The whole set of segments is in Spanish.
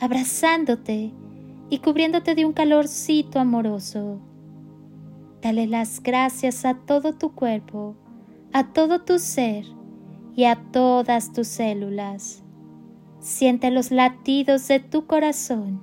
abrazándote y cubriéndote de un calorcito amoroso. Dale las gracias a todo tu cuerpo, a todo tu ser y a todas tus células. Siente los latidos de tu corazón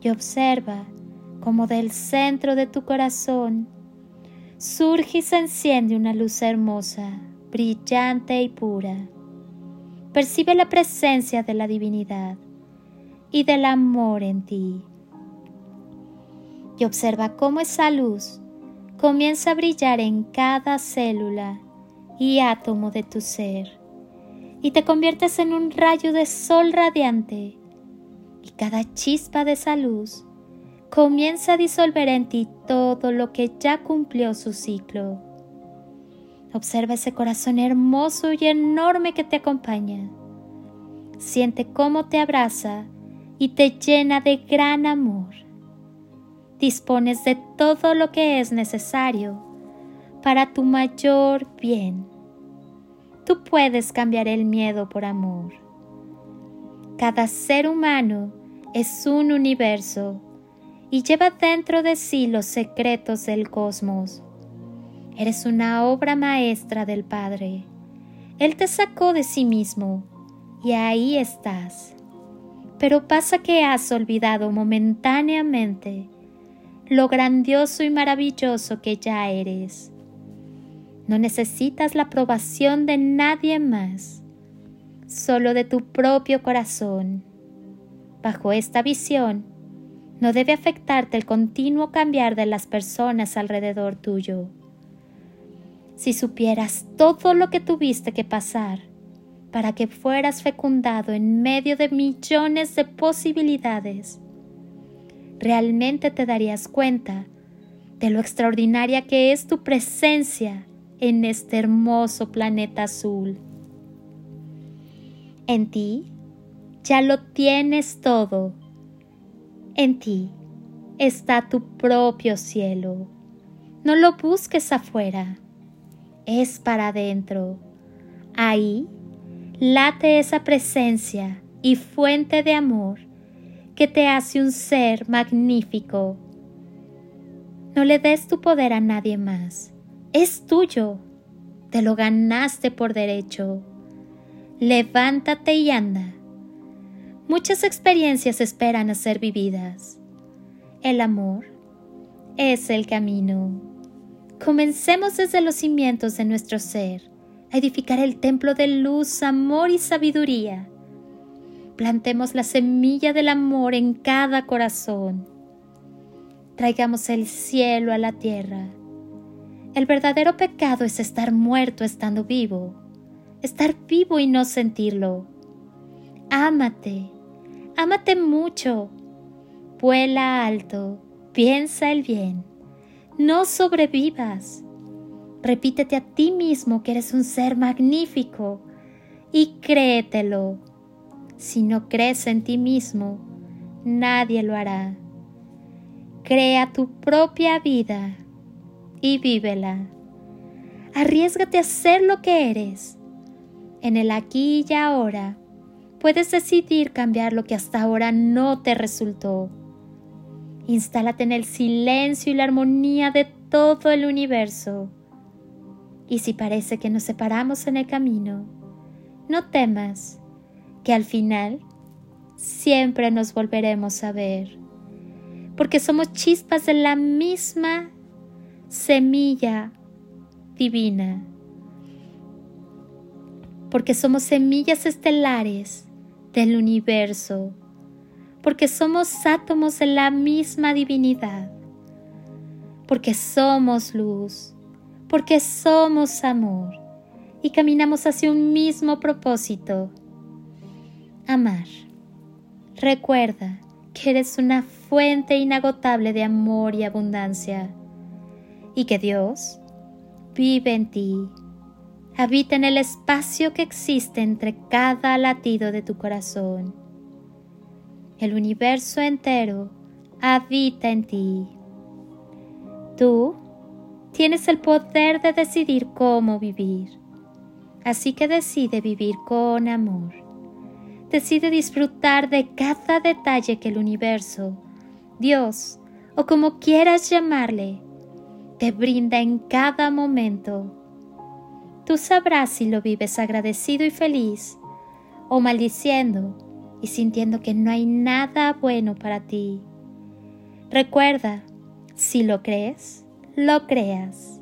y observa cómo del centro de tu corazón surge y se enciende una luz hermosa, brillante y pura. Percibe la presencia de la divinidad y del amor en ti. Y observa cómo esa luz comienza a brillar en cada célula y átomo de tu ser y te conviertes en un rayo de sol radiante y cada chispa de esa luz comienza a disolver en ti todo lo que ya cumplió su ciclo. Observa ese corazón hermoso y enorme que te acompaña. Siente cómo te abraza y te llena de gran amor. Dispones de todo lo que es necesario para tu mayor bien. Tú puedes cambiar el miedo por amor. Cada ser humano es un universo y lleva dentro de sí los secretos del cosmos. Eres una obra maestra del Padre. Él te sacó de sí mismo y ahí estás. Pero pasa que has olvidado momentáneamente lo grandioso y maravilloso que ya eres. No necesitas la aprobación de nadie más, solo de tu propio corazón. Bajo esta visión, no debe afectarte el continuo cambiar de las personas alrededor tuyo. Si supieras todo lo que tuviste que pasar para que fueras fecundado en medio de millones de posibilidades, realmente te darías cuenta de lo extraordinaria que es tu presencia en este hermoso planeta azul. En ti ya lo tienes todo. En ti está tu propio cielo. No lo busques afuera, es para adentro. Ahí late esa presencia y fuente de amor que te hace un ser magnífico. No le des tu poder a nadie más es tuyo, te lo ganaste por derecho. Levántate y anda. Muchas experiencias esperan a ser vividas. El amor es el camino. Comencemos desde los cimientos de nuestro ser a edificar el templo de luz, amor y sabiduría. Plantemos la semilla del amor en cada corazón. Traigamos el cielo a la tierra el verdadero pecado es estar muerto estando vivo, estar vivo y no sentirlo. Ámate, ámate mucho, vuela alto, piensa el bien, no sobrevivas. Repítete a ti mismo que eres un ser magnífico y créetelo. Si no crees en ti mismo, nadie lo hará. Crea tu propia vida y vívela. Arriesgate a ser lo que eres. En el aquí y ahora puedes decidir cambiar lo que hasta ahora no te resultó. Instálate en el silencio y la armonía de todo el universo. Y si parece que nos separamos en el camino, no temas que al final siempre nos volveremos a ver, porque somos chispas de la misma semilla divina, porque somos semillas estelares del universo, porque somos átomos de la misma divinidad, porque somos luz, porque somos amor y caminamos hacia un mismo propósito, amar. Recuerda que eres una fuente inagotable de amor y abundancia y que Dios vive en ti, habita en el espacio que existe entre cada latido de tu corazón. El universo entero habita en ti. Tú tienes el poder de decidir cómo vivir. Así que decide vivir con amor. Decide disfrutar de cada detalle que el universo, Dios o como quieras llamarle, te brinda en cada momento. Tú sabrás si lo vives agradecido y feliz o maldiciendo y sintiendo que no hay nada bueno para ti. Recuerda, si lo crees, lo creas.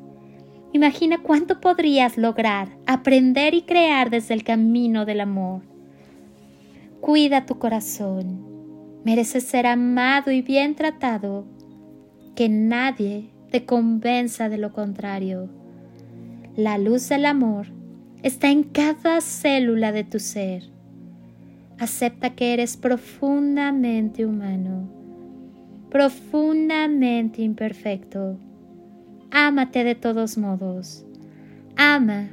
Imagina cuánto podrías lograr aprender y crear desde el camino del amor. Cuida tu corazón. Mereces ser amado y bien tratado. Que nadie te convenza de lo contrario. La luz del amor está en cada célula de tu ser. Acepta que eres profundamente humano, profundamente imperfecto Ámate de todos modos. Ama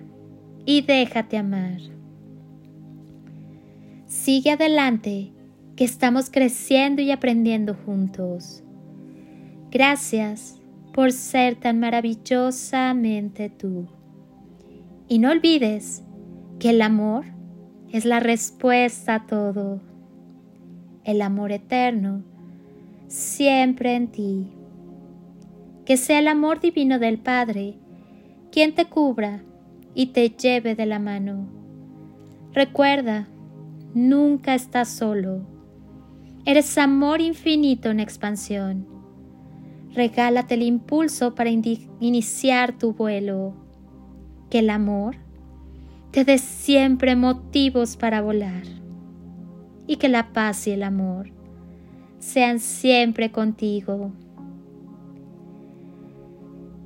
y déjate amar. Sigue adelante, que estamos creciendo y aprendiendo juntos. Gracias por ser tan maravillosamente tú. Y no olvides que el amor es la respuesta a todo. El amor eterno siempre en ti que sea el amor divino del Padre quien te cubra y te lleve de la mano. Recuerda, nunca estás solo. Eres amor infinito en expansión. Regálate el impulso para iniciar tu vuelo. Que el amor te dé siempre motivos para volar. Y que la paz y el amor sean siempre contigo.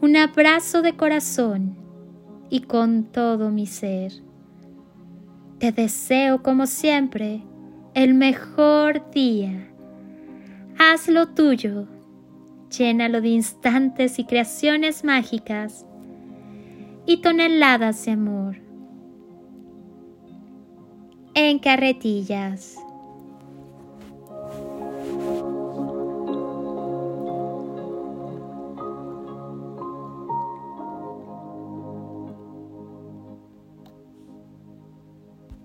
un abrazo de corazón y con todo mi ser. Te deseo como siempre el mejor día. Hazlo tuyo, llénalo de instantes y creaciones mágicas y toneladas de amor. En carretillas.